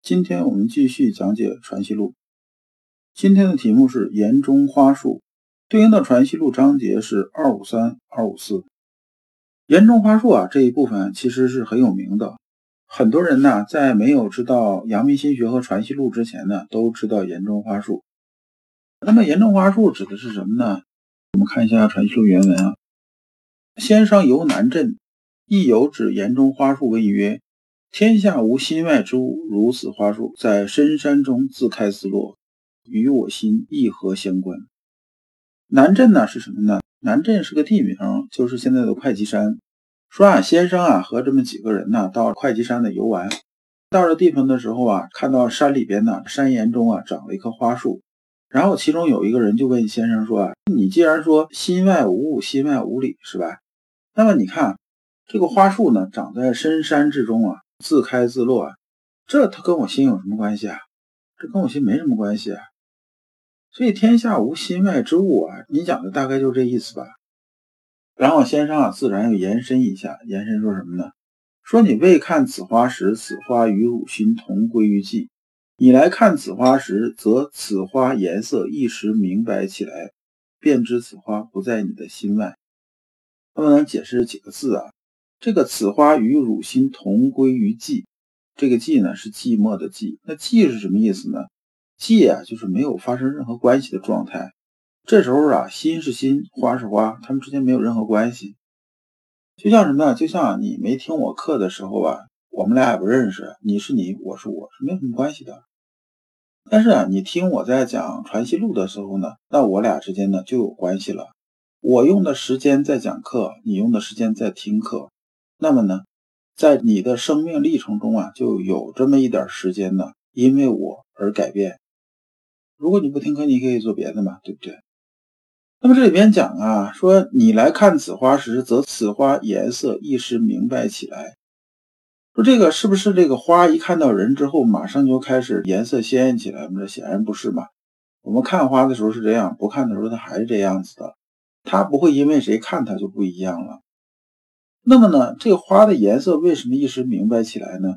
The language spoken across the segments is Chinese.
今天我们继续讲解《传习录》，今天的题目是言中花树，对应的《传习录》章节是二五三、二五四。言中花树啊这一部分其实是很有名的，很多人呢在没有知道阳明心学和《传习录》之前呢，都知道言中花树。那么言中花树指的是什么呢？我们看一下《传习录》原文啊，先生游南镇，亦有指言中花树问曰。天下无心外之物，如此花树在深山中自开自落，与我心亦何相关？南镇呢是什么呢？南镇是个地名，就是现在的会稽山。说啊，先生啊和这么几个人呢到会稽山的游玩，到了地方的时候啊，看到山里边呢山岩中啊长了一棵花树，然后其中有一个人就问先生说啊，你既然说心外无物，心外无理是吧？那么你看这个花树呢长在深山之中啊。自开自落啊，这他跟我心有什么关系啊？这跟我心没什么关系啊。所以天下无心外之物啊，你讲的大概就这意思吧。然后先生啊，自然又延伸一下，延伸说什么呢？说你未看此花时，此花与汝心同归于寂；你来看此花时，则此花颜色一时明白起来，便知此花不在你的心外。那么能解释几个字啊？这个此花与汝心同归于寂，这个寂呢是寂寞的寂。那寂是什么意思呢？寂啊就是没有发生任何关系的状态。这时候啊，心是心，花是花，它们之间没有任何关系。就像什么呢？就像你没听我课的时候啊，我们俩也不认识，你是你，我是我，是没有什么关系的。但是啊，你听我在讲《传习录》的时候呢，那我俩之间呢就有关系了。我用的时间在讲课，你用的时间在听课。那么呢，在你的生命历程中啊，就有这么一点时间呢，因为我而改变。如果你不听课，你可以做别的嘛，对不对？那么这里边讲啊，说你来看此花时，则此花颜色一时明白起来。说这个是不是这个花一看到人之后，马上就开始颜色鲜艳起来？这显然不是嘛。我们看花的时候是这样，不看的时候它还是这样子的，它不会因为谁看它就不一样了。那么呢，这个花的颜色为什么一时明白起来呢？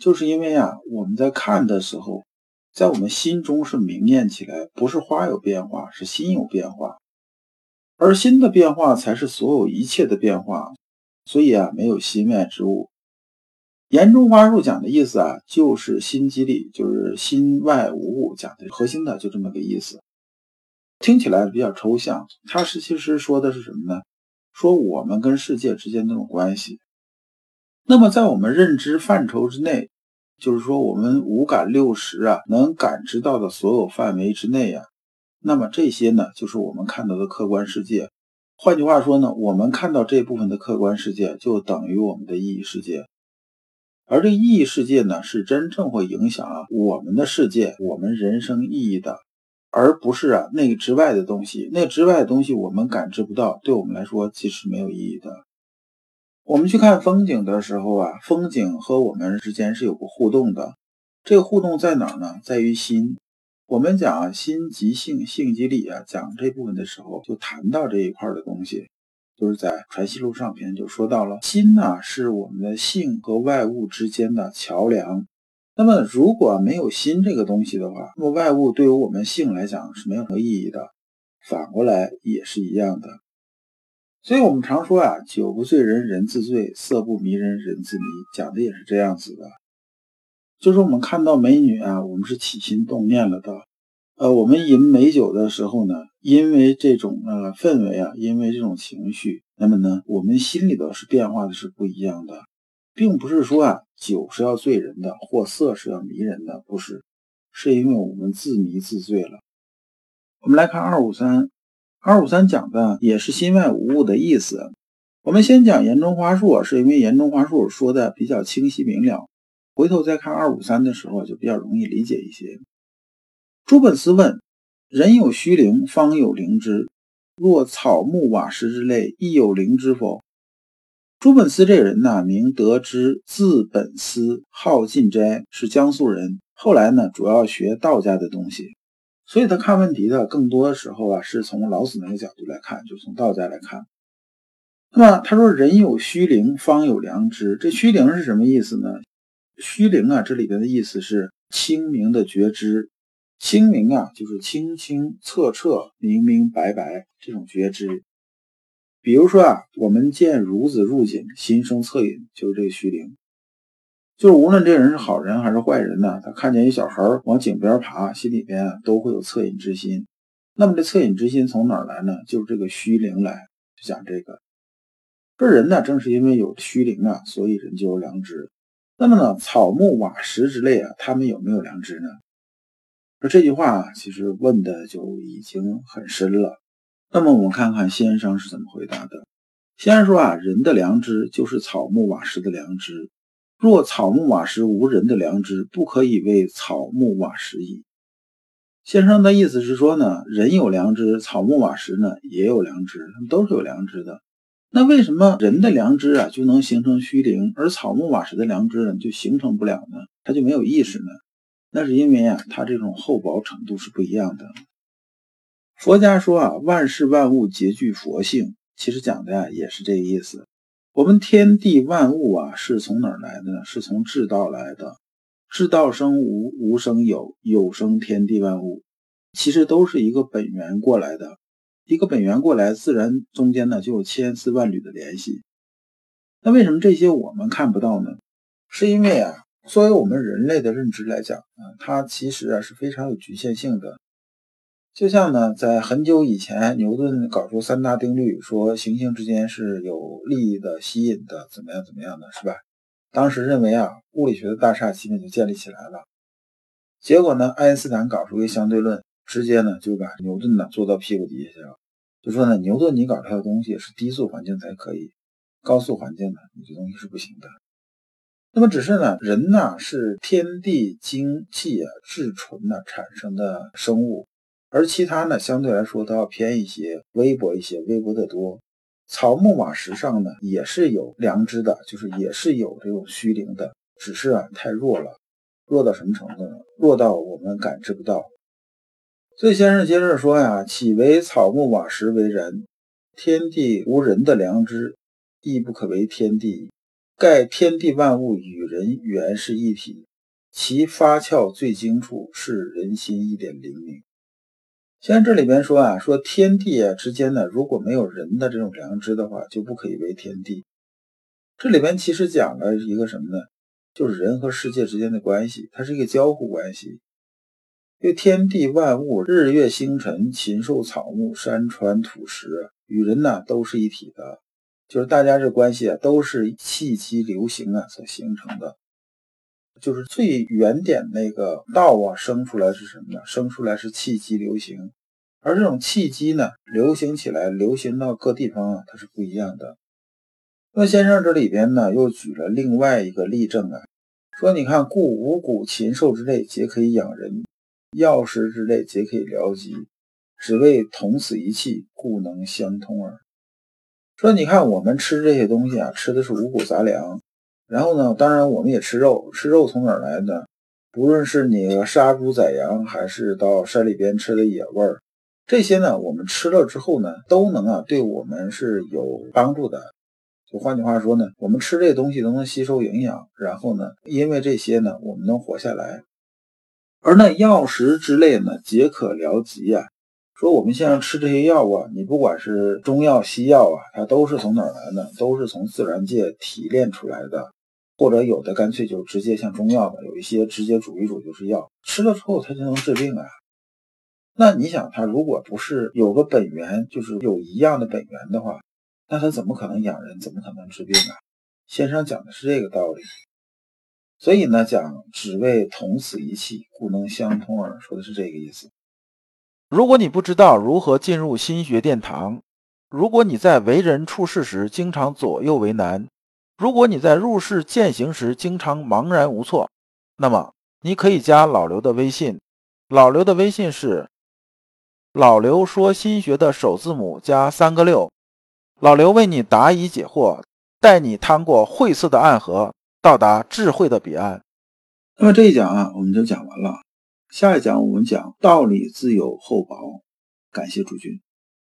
就是因为啊，我们在看的时候，在我们心中是明艳起来，不是花有变化，是心有变化，而心的变化才是所有一切的变化。所以啊，没有心外之物。言中花树讲的意思啊，就是心即理，就是心外无物，讲的核心的就这么个意思。听起来比较抽象，它是其实说的是什么呢？说我们跟世界之间那种关系，那么在我们认知范畴之内，就是说我们五感六识啊能感知到的所有范围之内啊，那么这些呢就是我们看到的客观世界。换句话说呢，我们看到这部分的客观世界就等于我们的意义世界，而这意义世界呢是真正会影响啊我们的世界、我们人生意义的。而不是啊，那个之外的东西，那之外的东西我们感知不到，对我们来说其实没有意义的。我们去看风景的时候啊，风景和我们之间是有个互动的。这个互动在哪儿呢？在于心。我们讲，心即性，性即理啊，讲这部分的时候就谈到这一块的东西，就是在《传习录》上篇就说到了，心呢是我们的性和外物之间的桥梁。那么，如果没有心这个东西的话，那么外物对于我们性来讲是没有什么意义的。反过来也是一样的。所以我们常说啊，酒不醉人人自醉，色不迷人人自迷，讲的也是这样子的。就是我们看到美女啊，我们是起心动念了的。呃，我们饮美酒的时候呢，因为这种呃氛围啊，因为这种情绪，那么呢，我们心里头是变化的是不一样的。并不是说啊，酒是要醉人的，或色是要迷人的，不是，是因为我们自迷自醉了。我们来看二五三，二五三讲的也是心外无物的意思。我们先讲言中花树，是因为言中花树说的比较清晰明了。回头再看二五三的时候就比较容易理解一些。朱本思问：人有虚灵，方有灵知。若草木瓦石之类，亦有灵知否？朱本思这个人呢，名德之，字本思，号进斋，是江苏人。后来呢，主要学道家的东西，所以他看问题的更多的时候啊，是从老子那个角度来看，就从道家来看。那么他说：“人有虚灵，方有良知。”这虚灵是什么意思呢？虚灵啊，这里边的意思是清明的觉知。清明啊，就是清清澈澈、明明白白这种觉知。比如说啊，我们见孺子入井，心生恻隐，就是这个虚灵。就是无论这人是好人还是坏人呢，他看见一小孩往井边爬，心里边都会有恻隐之心。那么这恻隐之心从哪儿来呢？就是这个虚灵来，就讲这个。这人呢，正是因为有虚灵啊，所以人就有良知。那么呢，草木瓦石之类啊，他们有没有良知呢？说这句话其实问的就已经很深了。那么我们看看先生是怎么回答的。先生说啊，人的良知就是草木瓦石的良知。若草木瓦石无人的良知，不可以为草木瓦石矣。先生的意思是说呢，人有良知，草木瓦石呢也有良知，他们都是有良知的。那为什么人的良知啊就能形成虚灵，而草木瓦石的良知呢就形成不了呢？它就没有意识呢？那是因为啊，它这种厚薄程度是不一样的。佛家说啊，万事万物皆具佛性，其实讲的呀也是这个意思。我们天地万物啊是从哪儿来的呢？是从至道来的。至道生无，无生有，有生天地万物，其实都是一个本源过来的。一个本源过来，自然中间呢就有千丝万缕的联系。那为什么这些我们看不到呢？是因为啊，作为我们人类的认知来讲啊，它其实啊是非常有局限性的。就像呢，在很久以前，牛顿搞出三大定律，说行星之间是有力的吸引的，怎么样怎么样的是吧？当时认为啊，物理学的大厦基本就建立起来了。结果呢，爱因斯坦搞出一个相对论。直接呢就把牛顿呢坐到屁股底下去了，就说呢牛顿你搞出来的东西是低速环境才可以，高速环境呢你这东西是不行的。那么只是呢人呢是天地精气啊至纯呢产生的生物，而其他呢相对来说都要偏一些，微薄一些，微薄得多。草木瓦石上呢也是有良知的，就是也是有这种虚灵的，只是啊太弱了，弱到什么程度呢？弱到我们感知不到。所以先生接着说呀：“岂为草木瓦石为人？天地无人的良知，亦不可为天地。盖天地万物与人原是一体，其发窍最精处，是人心一点灵明。”像这里边说啊，说天地啊之间呢，如果没有人的这种良知的话，就不可以为天地。这里边其实讲了一个什么呢？就是人和世界之间的关系，它是一个交互关系。因为天地万物、日月星辰、禽兽草木、山川土石，与人呢都是一体的，就是大家这关系啊，都是气机流行啊所形成的。就是最原点那个道啊，生出来是什么呢？生出来是气机流行，而这种气机呢，流行起来，流行到各地方啊，它是不一样的。那先生这里边呢，又举了另外一个例证啊，说你看，故五谷禽兽之类，皆可以养人。药食之类皆可以疗疾，只为同此一气，故能相通耳。说你看我们吃这些东西啊，吃的是五谷杂粮，然后呢，当然我们也吃肉，吃肉从哪儿来的？不论是你杀猪宰羊，还是到山里边吃的野味儿，这些呢，我们吃了之后呢，都能啊对我们是有帮助的。就换句话说呢，我们吃这些东西都能吸收营养，然后呢，因为这些呢，我们能活下来。而那药食之类呢，皆可疗疾啊。说我们现在吃这些药啊，你不管是中药、西药啊，它都是从哪儿来的？都是从自然界提炼出来的，或者有的干脆就直接像中药吧，有一些直接煮一煮就是药，吃了之后它就能治病啊。那你想，它如果不是有个本源，就是有一样的本源的话，那它怎么可能养人？怎么可能治病啊？先生讲的是这个道理。所以呢，讲只为同此一气，故能相通耳，说的是这个意思。如果你不知道如何进入心学殿堂，如果你在为人处事时经常左右为难，如果你在入世践行时经常茫然无措，那么你可以加老刘的微信。老刘的微信是“老刘说心学”的首字母加三个六。老刘为你答疑解惑，带你趟过晦涩的暗河，到达智慧的彼岸。那么这一讲啊，我们就讲完了。下一讲我们讲道理自有厚薄。感谢诸君。